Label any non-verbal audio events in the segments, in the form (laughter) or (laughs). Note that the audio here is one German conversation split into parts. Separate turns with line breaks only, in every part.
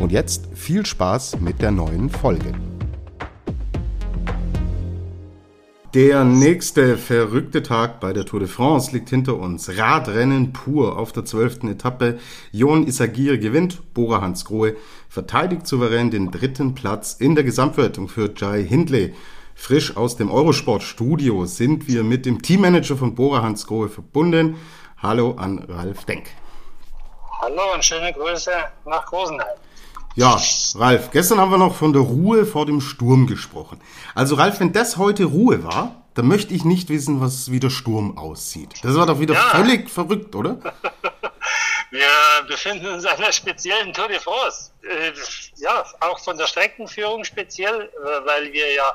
Und jetzt viel Spaß mit der neuen Folge. Der nächste verrückte Tag bei der Tour de France liegt hinter uns. Radrennen pur auf der zwölften Etappe. Jon Isagir gewinnt, Bora Hansgrohe verteidigt souverän den dritten Platz in der Gesamtwertung für Jai Hindley. Frisch aus dem Eurosport-Studio sind wir mit dem Teammanager von Bora Hansgrohe verbunden. Hallo an Ralf Denk.
Hallo und schöne Grüße nach Rosenheim.
Ja, Ralf, gestern haben wir noch von der Ruhe vor dem Sturm gesprochen. Also Ralf, wenn das heute Ruhe war, dann möchte ich nicht wissen, was wie der Sturm aussieht. Das war doch wieder ja. völlig verrückt, oder? (laughs)
wir befinden uns in einer speziellen Tour de France. Äh, ja, auch von der Streckenführung speziell, äh, weil wir ja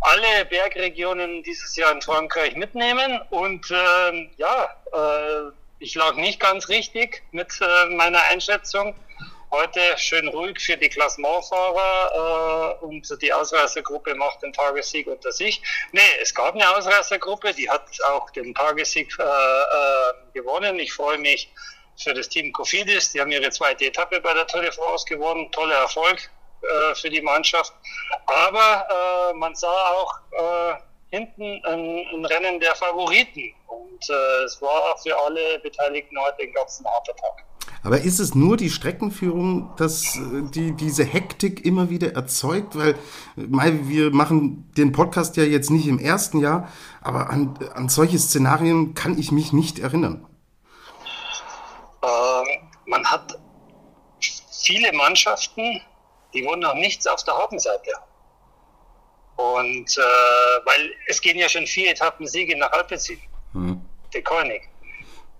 alle Bergregionen dieses Jahr in Frankreich mitnehmen. Und äh, ja, äh, ich lag nicht ganz richtig mit äh, meiner Einschätzung. Heute schön ruhig für die Klassementfahrer äh, und die Ausreißergruppe macht den Tagessieg unter sich. Nee, es gab eine Ausreißergruppe, die hat auch den Tagessieg äh, äh, gewonnen. Ich freue mich für das Team Cofidis. Die haben ihre zweite Etappe bei der Tour de France gewonnen. Toller Erfolg äh, für die Mannschaft. Aber äh, man sah auch äh, hinten ein, ein, Rennen der Favoriten. Und äh, es war für alle Beteiligten heute ein ganz harter Tag.
Aber ist es nur die Streckenführung, dass äh, die, diese Hektik immer wieder erzeugt? Weil wir machen den Podcast ja jetzt nicht im ersten Jahr, aber an, an solche Szenarien kann ich mich nicht erinnern.
Ähm, man hat viele Mannschaften, die wurden noch nichts auf der Habenseite. Und äh, weil es gehen ja schon vier Etappen Siege nach Alpecin, hm. der König.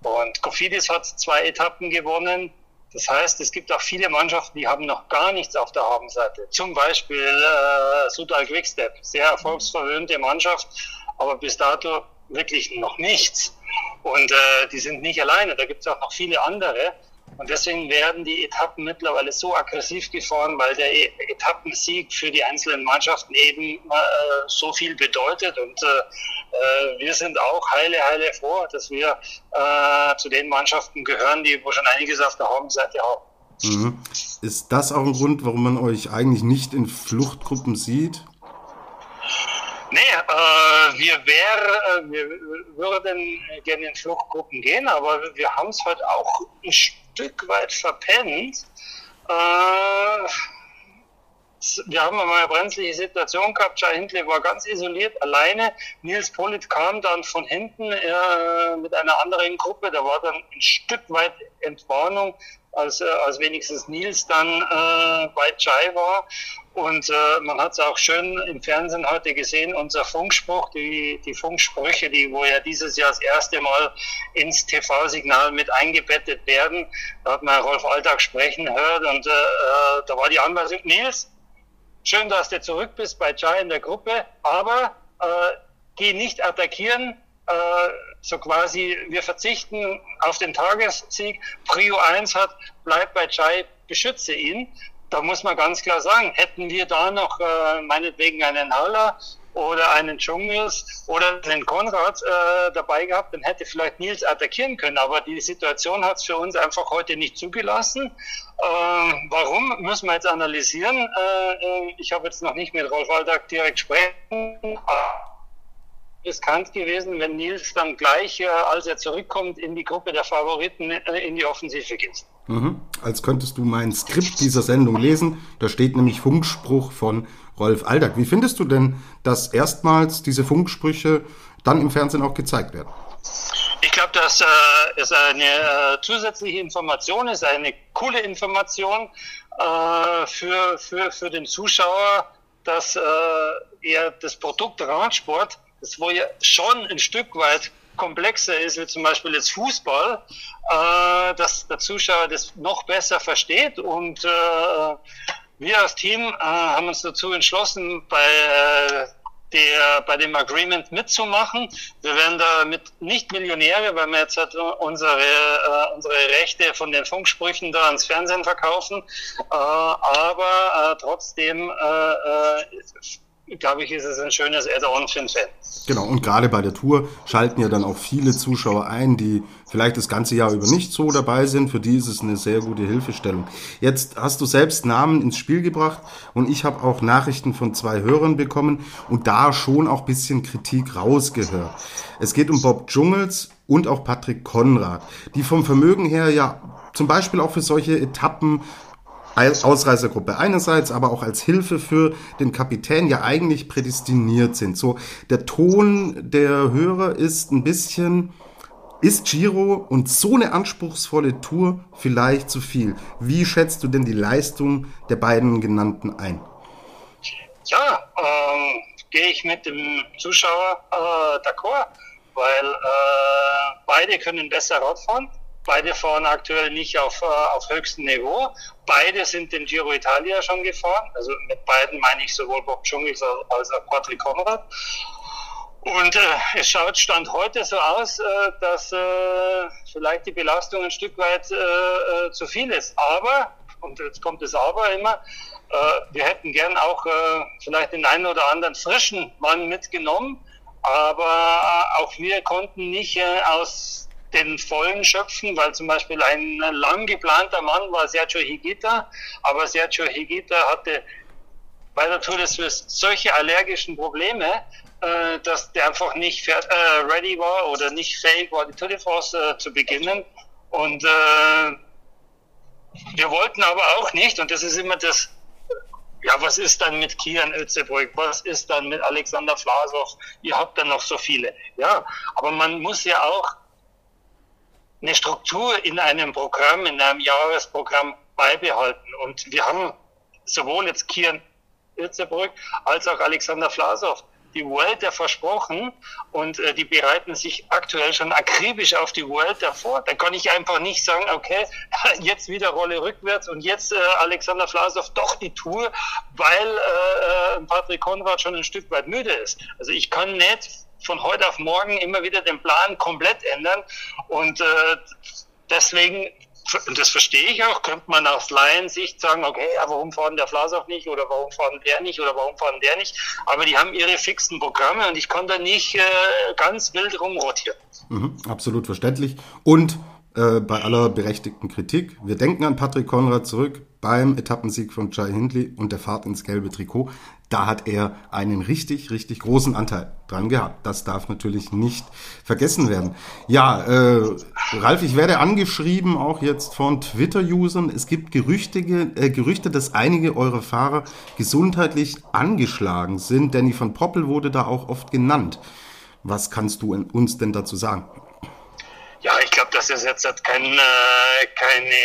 Und Kofidis hat zwei Etappen gewonnen. Das heißt, es gibt auch viele Mannschaften, die haben noch gar nichts auf der Habenseite. Zum Beispiel äh, Sudal Quickstep, sehr erfolgsverwöhnte Mannschaft, aber bis dato wirklich noch nichts. Und äh, die sind nicht alleine, da gibt es auch noch viele andere. Und deswegen werden die Etappen mittlerweile so aggressiv gefahren, weil der e Etappensieg für die einzelnen Mannschaften eben äh, so viel bedeutet. Und äh, äh, wir sind auch heile, heile froh, dass wir äh, zu den Mannschaften gehören, die wo schon einiges auf der Habenseite haben.
Mhm. Ist das auch ein Grund, warum man euch eigentlich nicht in Fluchtgruppen sieht?
Nee, äh, wir, wär, äh, wir würden gerne in Fluchtgruppen gehen, aber wir haben es halt auch ein Stück weit verpennt. Äh, wir haben mal eine brenzliche Situation gehabt. Jai Hindley war ganz isoliert, alleine. Nils Polit kam dann von hinten äh, mit einer anderen Gruppe. Da war dann ein Stück weit Entwarnung, als, äh, als wenigstens Nils dann äh, bei Jai war. Und äh, man hat es auch schön im Fernsehen heute gesehen, unser Funkspruch, die, die Funksprüche, die wo ja dieses Jahr das erste Mal ins TV-Signal mit eingebettet werden. Da hat man Rolf Alltag sprechen gehört und äh, äh, da war die Anweisung, Nils, schön, dass du zurück bist bei Jai in der Gruppe, aber äh, geh nicht attackieren, äh, so quasi, wir verzichten auf den Tagessieg. Prio 1 hat, bleib bei Jai, beschütze ihn da muss man ganz klar sagen, hätten wir da noch äh, meinetwegen einen Haller oder einen Dschungels oder den Konrad äh, dabei gehabt, dann hätte vielleicht Nils attackieren können. Aber die Situation hat es für uns einfach heute nicht zugelassen. Äh, warum, müssen wir jetzt analysieren. Äh, äh ich habe jetzt noch nicht mit Rolf Alltag direkt sprechen riskant gewesen, wenn Nils dann gleich, äh, als er zurückkommt, in die Gruppe der Favoriten äh, in die Offensive geht.
Mhm. Als könntest du mein Skript dieser Sendung lesen. Da steht nämlich Funkspruch von Rolf Aldag. Wie findest du denn, dass erstmals diese Funksprüche dann im Fernsehen auch gezeigt werden?
Ich glaube, dass äh, es eine äh, zusätzliche Information ist, eine coole Information äh, für, für, für den Zuschauer, dass äh, er das Produkt Radsport das wo ja schon ein Stück weit komplexer ist, wie zum Beispiel jetzt Fußball, äh, dass der Zuschauer das noch besser versteht und äh, wir als Team äh, haben uns dazu entschlossen, bei äh, der, bei dem Agreement mitzumachen. Wir werden damit nicht Millionäre, weil wir jetzt halt unsere, äh, unsere Rechte von den Funksprüchen da ans Fernsehen verkaufen. Äh, aber äh, trotzdem äh, äh, glaube ich, ist es ein schönes Add-on für den Fan.
Genau, und gerade bei der Tour schalten ja dann auch viele Zuschauer ein, die vielleicht das ganze Jahr über nicht so dabei sind. Für die ist es eine sehr gute Hilfestellung. Jetzt hast du selbst Namen ins Spiel gebracht und ich habe auch Nachrichten von zwei Hörern bekommen und da schon auch bisschen Kritik rausgehört. Es geht um Bob Dschungels und auch Patrick Konrad, die vom Vermögen her ja zum Beispiel auch für solche Etappen Ausreißergruppe einerseits, aber auch als Hilfe für den Kapitän ja eigentlich prädestiniert sind. So, der Ton der Hörer ist ein bisschen, ist Giro und so eine anspruchsvolle Tour vielleicht zu viel? Wie schätzt du denn die Leistung der beiden genannten ein?
Ja, ähm, gehe ich mit dem Zuschauer äh, d'accord, weil äh, beide können besser Radfahren Beide fahren aktuell nicht auf, äh, auf höchstem Niveau. Beide sind den Giro Italia schon gefahren. Also mit beiden meine ich sowohl Bob Jungels als auch Patrick Konrad. Und äh, es schaut Stand heute so aus, äh, dass äh, vielleicht die Belastung ein Stück weit äh, äh, zu viel ist. Aber, und jetzt kommt das Aber immer, wir hätten gern auch vielleicht den einen oder anderen frischen Mann mitgenommen. Aber auch wir konnten nicht aus den Vollen schöpfen, weil zum Beispiel ein lang geplanter Mann war Sergio Higuita, aber Sergio Higuita hatte bei der Tour de Suisse solche allergischen Probleme, äh, dass der einfach nicht äh, ready war oder nicht fähig war, die Tour de France äh, zu beginnen. Und äh, wir wollten aber auch nicht, und das ist immer das, ja, was ist dann mit Kian Özebrück? Was ist dann mit Alexander Vlasov? Ihr habt dann noch so viele. Ja, aber man muss ja auch eine Struktur in einem Programm, in einem Jahresprogramm beibehalten. Und wir haben sowohl jetzt Kian Irzebrück als auch Alexander Vlasov die Vuelta versprochen und äh, die bereiten sich aktuell schon akribisch auf die Vuelta vor. Da kann ich einfach nicht sagen, okay, (laughs) jetzt wieder Rolle rückwärts und jetzt äh, Alexander Vlasov doch die Tour, weil äh, äh Patrick Konrad schon ein Stück weit müde ist. Also ich kann nicht von heute auf morgen immer wieder den Plan komplett ändern. Und äh, deswegen, das verstehe ich auch, könnte man aus Laiensicht sagen, okay, ja, warum fahren der Flasov nicht oder warum fahren der nicht oder warum fahren der nicht. Aber die haben ihre fixen Programme und ich kann da nicht äh, ganz wild rumrotieren.
Mhm, absolut verständlich. Und äh, bei aller berechtigten Kritik. Wir denken an Patrick Konrad zurück beim Etappensieg von Jai Hindley und der Fahrt ins gelbe Trikot. Da hat er einen richtig, richtig großen Anteil dran gehabt. Das darf natürlich nicht vergessen werden. Ja, äh, Ralf, ich werde angeschrieben, auch jetzt von Twitter-Usern. Es gibt Gerüchte, äh, Gerüchte, dass einige eurer Fahrer gesundheitlich angeschlagen sind. Danny van Poppel wurde da auch oft genannt. Was kannst du uns denn dazu sagen?
Dass das jetzt kein, äh, keine,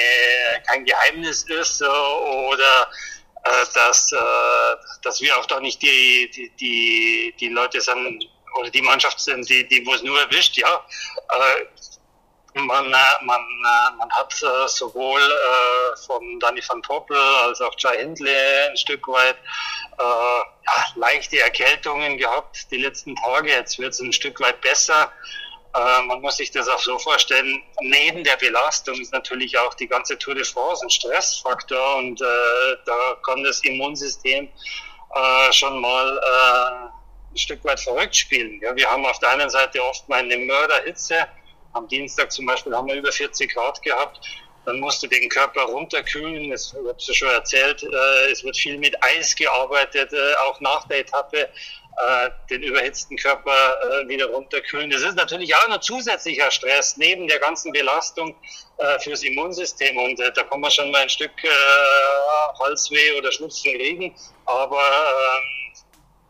kein Geheimnis ist äh, oder äh, dass, äh, dass wir auch da nicht die, die, die, die Leute sind oder die Mannschaft sind, die, die wo es nur erwischt, ja. Äh, man, äh, man, äh, man hat äh, sowohl äh, von Danny van Poppel als auch Jai Hindley ein Stück weit äh, ja, leichte Erkältungen gehabt die letzten Tage. Jetzt wird es ein Stück weit besser. Äh, man muss sich das auch so vorstellen, neben der Belastung ist natürlich auch die ganze Tour de France ein Stressfaktor und äh, da kann das Immunsystem äh, schon mal äh, ein Stück weit verrückt spielen. Ja, wir haben auf der einen Seite oft mal eine Mörderhitze. Am Dienstag zum Beispiel haben wir über 40 Grad gehabt. Dann musst du den Körper runterkühlen. Es wird schon erzählt, äh, es wird viel mit Eis gearbeitet, äh, auch nach der Etappe den überhitzten Körper äh, wieder runterkühlen. Das ist natürlich auch ein zusätzlicher Stress neben der ganzen Belastung äh, fürs Immunsystem und äh, da kann man schon mal ein Stück äh, Halsweh oder Schnupfen kriegen. Aber ähm,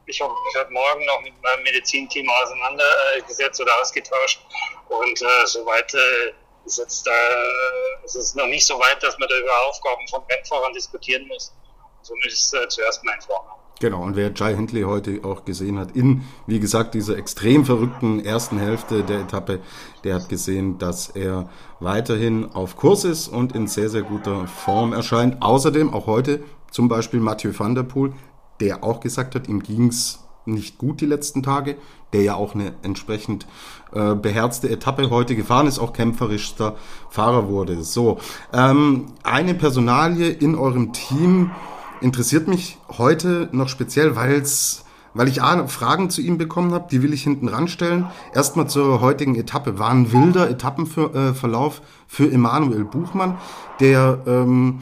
ich habe mich heute Morgen noch mit meinem Medizinteam auseinandergesetzt oder ausgetauscht und äh, soweit äh, ist jetzt äh, ist es noch nicht so weit, dass man da über Aufgaben von Rennfahrern diskutieren muss. Somit ist äh, zuerst mein Vorname.
Genau, und wer Jai Hindley heute auch gesehen hat, in, wie gesagt, dieser extrem verrückten ersten Hälfte der Etappe, der hat gesehen, dass er weiterhin auf Kurs ist und in sehr, sehr guter Form erscheint. Außerdem auch heute zum Beispiel Mathieu van der Poel, der auch gesagt hat, ihm ging's nicht gut die letzten Tage, der ja auch eine entsprechend äh, beherzte Etappe heute gefahren ist, auch kämpferischster Fahrer wurde. So, ähm, eine Personalie in eurem Team interessiert mich heute noch speziell, weil's weil ich A, Fragen zu ihm bekommen habe, die will ich hinten ranstellen. Erstmal zur heutigen Etappe. War ein wilder Etappenverlauf für Emanuel Buchmann, der ähm,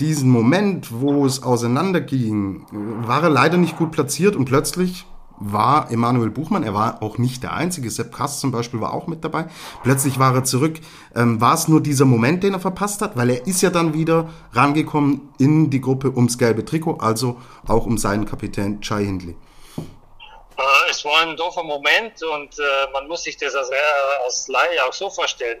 diesen Moment, wo es auseinanderging, war er leider nicht gut platziert und plötzlich war Emanuel Buchmann, er war auch nicht der Einzige, Sepp Krass zum Beispiel war auch mit dabei. Plötzlich war er zurück. Ähm, war es nur dieser Moment, den er verpasst hat? Weil er ist ja dann wieder rangekommen in die Gruppe ums gelbe Trikot, also auch um seinen Kapitän Chai Hindley.
Äh, es war ein doofer Moment und äh, man muss sich das als, äh, als Laie auch so vorstellen.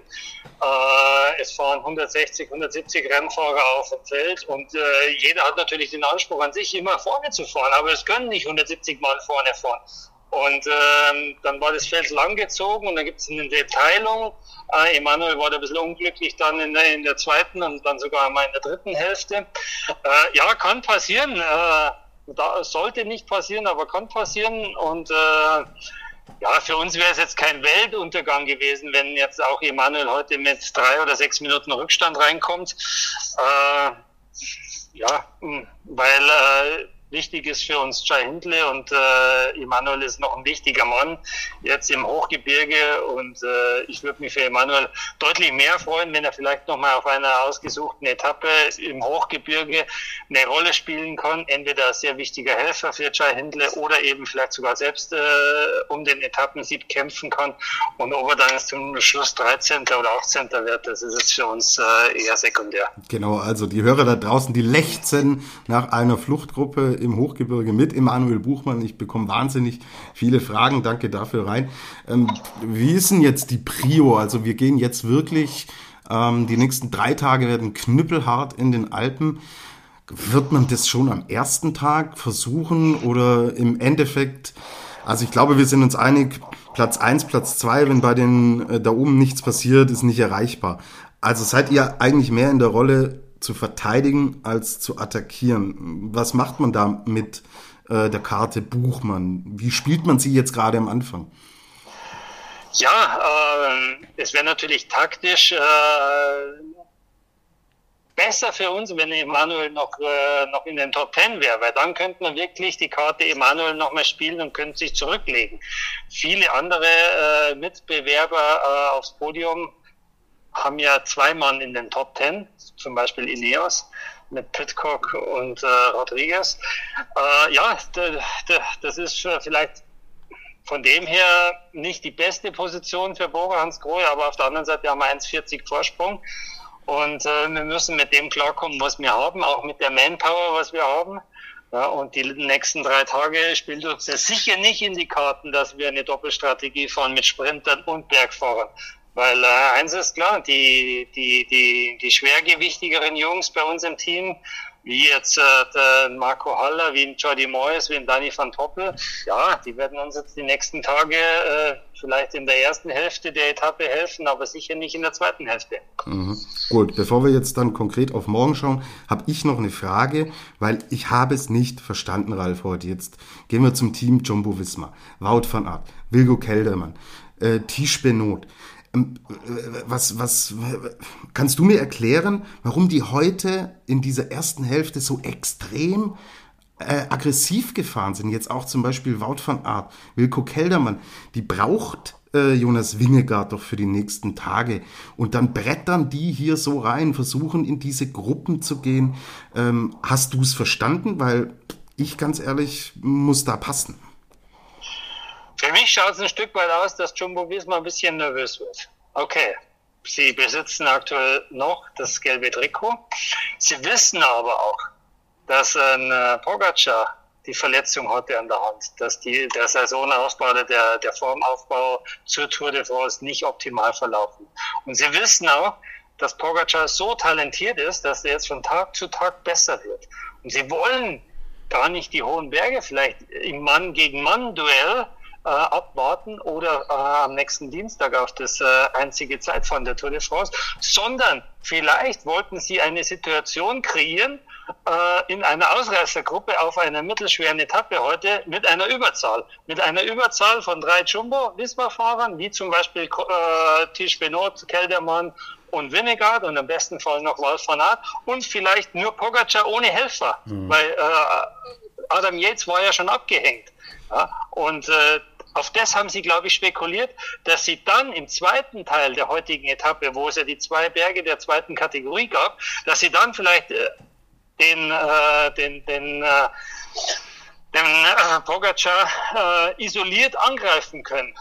Äh, es fahren 160, 170 Rennfahrer auf dem Feld und äh, jeder hat natürlich den Anspruch an sich, immer vorne zu fahren, aber es können nicht 170 Mann vorne fahren. Und ähm, dann war das Feld langgezogen und dann gibt es eine Teilung. Äh, Emanuel war da ein bisschen unglücklich dann in der, in der zweiten und dann sogar einmal in der dritten Hälfte. Äh, ja, kann passieren. Da, sollte nicht passieren, aber kann passieren. Und äh, ja, für uns wäre es jetzt kein Weltuntergang gewesen, wenn jetzt auch Emanuel heute mit drei oder sechs Minuten Rückstand reinkommt. Äh, ja, weil äh, Wichtig ist für uns Jai Hindle und äh, Emanuel ist noch ein wichtiger Mann jetzt im Hochgebirge und äh, ich würde mich für Emanuel deutlich mehr freuen, wenn er vielleicht nochmal auf einer ausgesuchten Etappe im Hochgebirge eine Rolle spielen kann. Entweder sehr wichtiger Helfer für Jai Hindle oder eben vielleicht sogar selbst äh, um den Etappensieg kämpfen kann und ob er dann zum Schluss 13. oder 18. wird, das ist jetzt für uns äh, eher sekundär.
Genau, also die Hörer da draußen, die lechzen nach einer Fluchtgruppe im Hochgebirge mit Emanuel Buchmann. Ich bekomme wahnsinnig viele Fragen. Danke dafür rein. Ähm, wie ist denn jetzt die Prio? Also wir gehen jetzt wirklich, ähm, die nächsten drei Tage werden knüppelhart in den Alpen. Wird man das schon am ersten Tag versuchen oder im Endeffekt, also ich glaube, wir sind uns einig, Platz eins, Platz zwei, wenn bei den äh, da oben nichts passiert, ist nicht erreichbar. Also seid ihr eigentlich mehr in der Rolle, zu verteidigen als zu attackieren. Was macht man da mit äh, der Karte Buchmann? Wie spielt man sie jetzt gerade am Anfang?
Ja, äh, es wäre natürlich taktisch äh, besser für uns, wenn Emanuel noch, äh, noch in den Top Ten wäre, weil dann könnten wir wirklich die Karte Emanuel noch mal spielen und könnten sich zurücklegen. Viele andere äh, Mitbewerber äh, aufs Podium haben ja zwei Mann in den Top Ten, zum Beispiel Ineos mit Pitcock und äh, Rodriguez. Äh, ja, das ist vielleicht von dem her nicht die beste Position für Bora Hans Grohe, aber auf der anderen Seite haben wir 1,40 Vorsprung. Und äh, wir müssen mit dem klarkommen, was wir haben, auch mit der Manpower, was wir haben. Ja, und die nächsten drei Tage spielt uns das sicher nicht in die Karten, dass wir eine Doppelstrategie fahren mit Sprintern und Bergfahrern. Weil äh, eins ist klar, die, die, die, die schwergewichtigeren Jungs bei uns im Team, wie jetzt äh, Marco Haller, wie ein Jordi Moyes, wie ein Danny van Toppel, ja, die werden uns jetzt die nächsten Tage äh, vielleicht in der ersten Hälfte der Etappe helfen, aber sicher nicht in der zweiten Hälfte.
Mhm. Gut, bevor wir jetzt dann konkret auf morgen schauen, habe ich noch eine Frage, weil ich habe es nicht verstanden, Ralf, heute. Jetzt gehen wir zum Team Jumbo Wismar, Wout van Aert, Wilgo Keldermann, äh, Tisch Benot. Ähm, was, was, kannst du mir erklären, warum die heute in dieser ersten Hälfte so extrem äh, aggressiv gefahren sind? Jetzt auch zum Beispiel Wout van Aert, Wilko Keldermann, die braucht äh, Jonas Wingegaard doch für die nächsten Tage. Und dann brettern die hier so rein, versuchen in diese Gruppen zu gehen. Ähm, hast du es verstanden? Weil ich ganz ehrlich muss da passen.
Für mich schaut es ein Stück weit aus, dass Jumbo Visma ein bisschen nervös wird. Okay, sie besitzen aktuell noch das gelbe Trikot. Sie wissen aber auch, dass ein äh, Pogacar die Verletzung hatte an der Hand, dass die, der Saisonaufbau oder der, der Formaufbau zur Tour de France nicht optimal verlaufen. Und sie wissen auch, dass Pogacar so talentiert ist, dass er jetzt von Tag zu Tag besser wird. Und sie wollen gar nicht die hohen Berge vielleicht im Mann gegen Mann Duell äh, abwarten oder äh, am nächsten Dienstag auf das äh, einzige Zeitfahren der Tour de France, sondern vielleicht wollten sie eine Situation kreieren, äh, in einer Ausreißergruppe auf einer mittelschweren Etappe heute mit einer Überzahl. Mit einer Überzahl von drei Jumbo-Wismar-Fahrern, wie zum Beispiel äh, Tisch Benot, Keldermann und Winnegard und im besten Fall noch Wolf van Aert und vielleicht nur Pogacar ohne Helfer, mhm. weil äh, Adam Yates war ja schon abgehängt. Ja? Und äh, auf das haben sie, glaube ich, spekuliert, dass sie dann im zweiten Teil der heutigen Etappe, wo es ja die zwei Berge der zweiten Kategorie gab, dass sie dann vielleicht äh, den, äh, den, den, äh, den äh, Pogacar äh, isoliert angreifen können.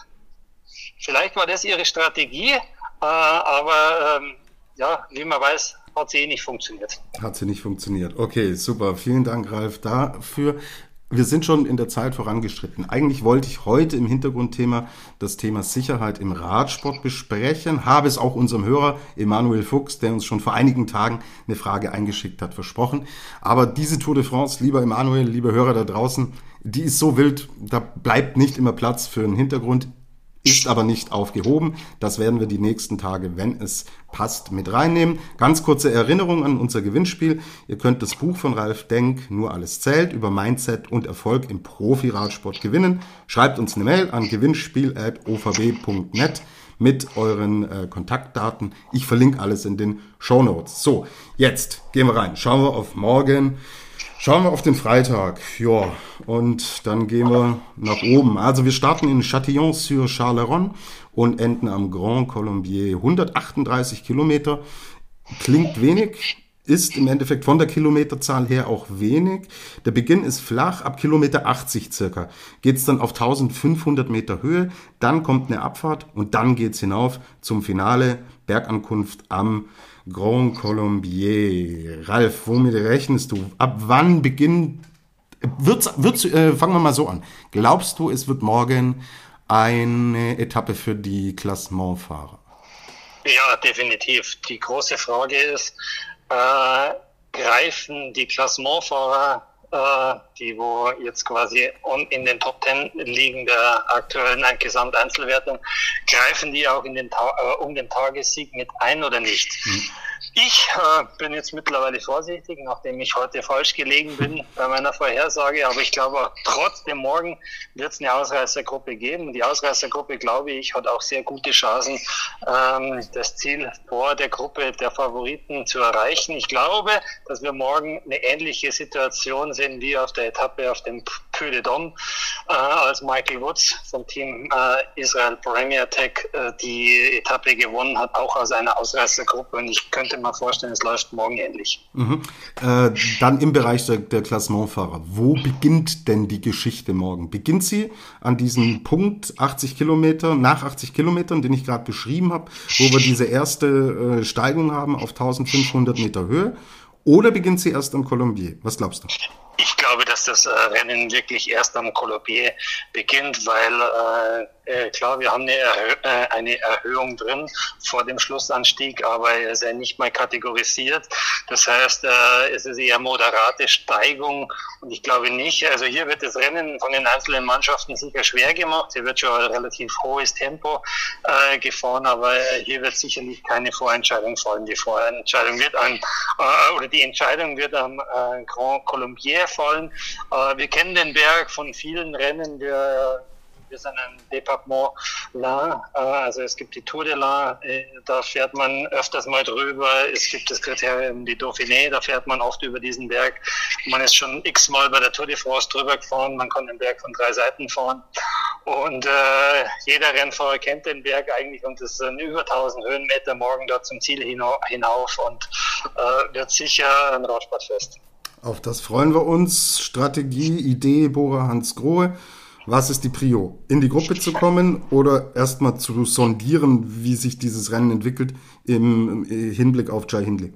Vielleicht war das ihre Strategie, äh, aber ähm, ja, wie man weiß, hat sie eh nicht funktioniert.
Hat sie nicht funktioniert. Okay, super. Vielen Dank, Ralf, dafür. Wir sind schon in der Zeit vorangeschritten. Eigentlich wollte ich heute im Hintergrundthema das Thema Sicherheit im Radsport besprechen, habe es auch unserem Hörer Emanuel Fuchs, der uns schon vor einigen Tagen eine Frage eingeschickt hat, versprochen. Aber diese Tour de France, lieber Emanuel, liebe Hörer da draußen, die ist so wild, da bleibt nicht immer Platz für einen Hintergrund ist aber nicht aufgehoben. Das werden wir die nächsten Tage, wenn es passt, mit reinnehmen. Ganz kurze Erinnerung an unser Gewinnspiel. Ihr könnt das Buch von Ralf Denk, Nur alles zählt, über Mindset und Erfolg im Profi-Radsport gewinnen. Schreibt uns eine Mail an gewinnspiel.ovb.net mit euren äh, Kontaktdaten. Ich verlinke alles in den Show Notes. So, jetzt gehen wir rein. Schauen wir auf morgen. Schauen wir auf den Freitag. Ja, und dann gehen wir nach oben. Also wir starten in Châtillon-sur-Charleron und enden am Grand Colombier. 138 Kilometer. Klingt wenig, ist im Endeffekt von der Kilometerzahl her auch wenig. Der Beginn ist flach, ab Kilometer 80 circa geht's dann auf 1500 Meter Höhe, dann kommt eine Abfahrt und dann geht's hinauf zum Finale, Bergankunft am Grand Colombier. Ralf, womit rechnest du? Ab wann beginnt, wird's, wird's, äh, fangen wir mal so an. Glaubst du, es wird morgen eine Etappe für die Klassementfahrer?
Ja, definitiv. Die große Frage ist, äh, greifen die Klassementfahrer die wo jetzt quasi in den Top Ten liegen der aktuellen Gesamteinzelwertung, greifen die auch in den äh, um den Tagessieg mit ein oder nicht? Mhm. Ich äh, bin jetzt mittlerweile vorsichtig, nachdem ich heute falsch gelegen bin bei meiner Vorhersage. Aber ich glaube, trotzdem morgen wird es eine Ausreißergruppe geben. Die Ausreißergruppe, glaube ich, hat auch sehr gute Chancen, ähm, das Ziel vor der Gruppe der Favoriten zu erreichen. Ich glaube, dass wir morgen eine ähnliche Situation sehen wie auf der Etappe auf dem Puy de Dôme, äh, als Michael Woods vom Team äh, Israel Premier Tech äh, die Etappe gewonnen hat, auch aus einer Ausreißergruppe. Und ich könnte mir vorstellen, es läuft morgen ähnlich.
Mhm. Äh, dann im Bereich der, der Klassementfahrer. Wo beginnt denn die Geschichte morgen? Beginnt sie an diesem Punkt 80 Kilometer, nach 80 Kilometern, den ich gerade beschrieben habe, wo wir diese erste äh, Steigung haben auf 1500 Meter Höhe? Oder beginnt sie erst am Colombier? Was glaubst du?
Ich glaube, dass das äh, Rennen wirklich erst am Colombier beginnt, weil äh, äh, klar, wir haben eine, Erhö äh, eine Erhöhung drin vor dem Schlussanstieg, aber er ist ja nicht mal kategorisiert. Das heißt, äh, es ist eher moderate Steigung und ich glaube nicht, also hier wird das Rennen von den einzelnen Mannschaften sicher schwer gemacht. Hier wird schon ein relativ hohes Tempo äh, gefahren, aber hier wird sicherlich keine Vorentscheidung fallen. Die Vorentscheidung wird an, äh, oder die Entscheidung wird am äh, Grand Colombier fallen. Äh, wir kennen den Berg von vielen Rennen. Wir wir sind ein Département La, äh, also es gibt die Tour de La, äh, da fährt man öfters mal drüber. Es gibt das Kriterium die Dauphiné, da fährt man oft über diesen Berg. Man ist schon x-mal bei der Tour de France drüber gefahren, man kann den Berg von drei Seiten fahren. Und äh, jeder Rennfahrer kennt den Berg eigentlich und es sind über 1000 Höhenmeter morgen dort zum Ziel hinauf und äh, wird sicher ein Radsportfest.
Auf das freuen wir uns. Strategie, Idee, Bora Hans Grohe. Was ist die Prio? In die Gruppe zu kommen oder erstmal zu sondieren, wie sich dieses Rennen entwickelt im Hinblick auf Jai Hindley?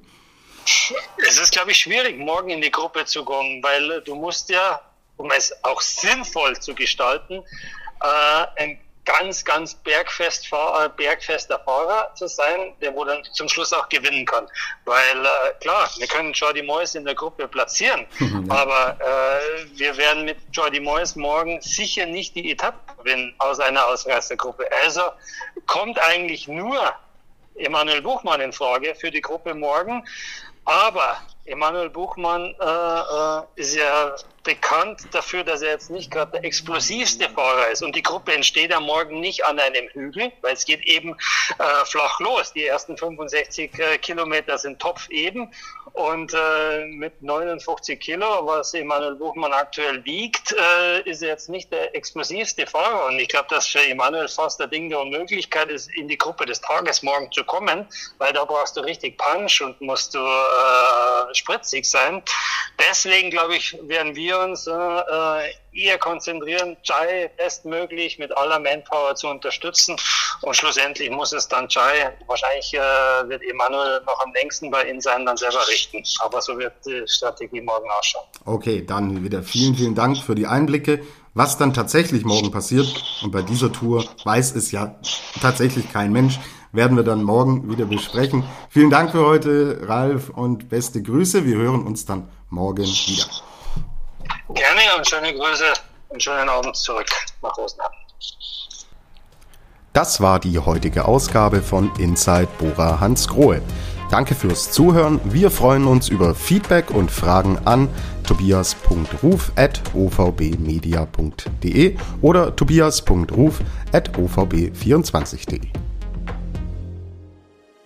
Es ist, glaube ich, schwierig, morgen in die Gruppe zu kommen, weil du musst ja, um es auch sinnvoll zu gestalten, äh, ein ganz, ganz bergfest, bergfester Fahrer zu sein, der wo dann zum Schluss auch gewinnen kann. Weil äh, klar, wir können Jordi Moyes in der Gruppe platzieren, (laughs) ja. aber äh, wir werden mit Jordi Moyes morgen sicher nicht die Etappe gewinnen aus einer Ausreißergruppe. Also kommt eigentlich nur Emanuel Buchmann in Frage für die Gruppe morgen. Aber Emanuel Buchmann äh, äh, ist ja bekannt dafür, dass er jetzt nicht gerade der explosivste Fahrer ist. Und die Gruppe entsteht am Morgen nicht an einem Hügel, weil es geht eben äh, flach los. Die ersten 65 äh, Kilometer sind topfeben. Und äh, mit 59 Kilo, was Emanuel Buchmann aktuell wiegt, äh, ist er jetzt nicht der explosivste Fahrer. Und ich glaube, dass für Emanuel fast der Ding der Unmöglichkeit ist, in die Gruppe des Tages morgen zu kommen, weil da brauchst du richtig Punch und musst du äh, spritzig sein. Deswegen, glaube ich, werden wir uns äh, eher konzentrieren, Jai bestmöglich mit aller Manpower zu unterstützen. Und schlussendlich muss es dann Jai, wahrscheinlich äh, wird Emanuel noch am längsten bei ihm sein, dann selber richten. Aber so wird die Strategie morgen ausschauen.
Okay, dann wieder vielen, vielen Dank für die Einblicke. Was dann tatsächlich morgen passiert, und bei dieser Tour weiß es ja tatsächlich kein Mensch, werden wir dann morgen wieder besprechen. Vielen Dank für heute, Ralf, und beste Grüße. Wir hören uns dann morgen wieder.
Gerne und schöne Grüße und schönen Abend zurück nach Rosenheim.
Das war die heutige Ausgabe von Inside Bora Hans Grohe. Danke fürs Zuhören. Wir freuen uns über Feedback und Fragen an tobias.ruf.ovbmedia.de oder tobias.ruf.ovb24.de.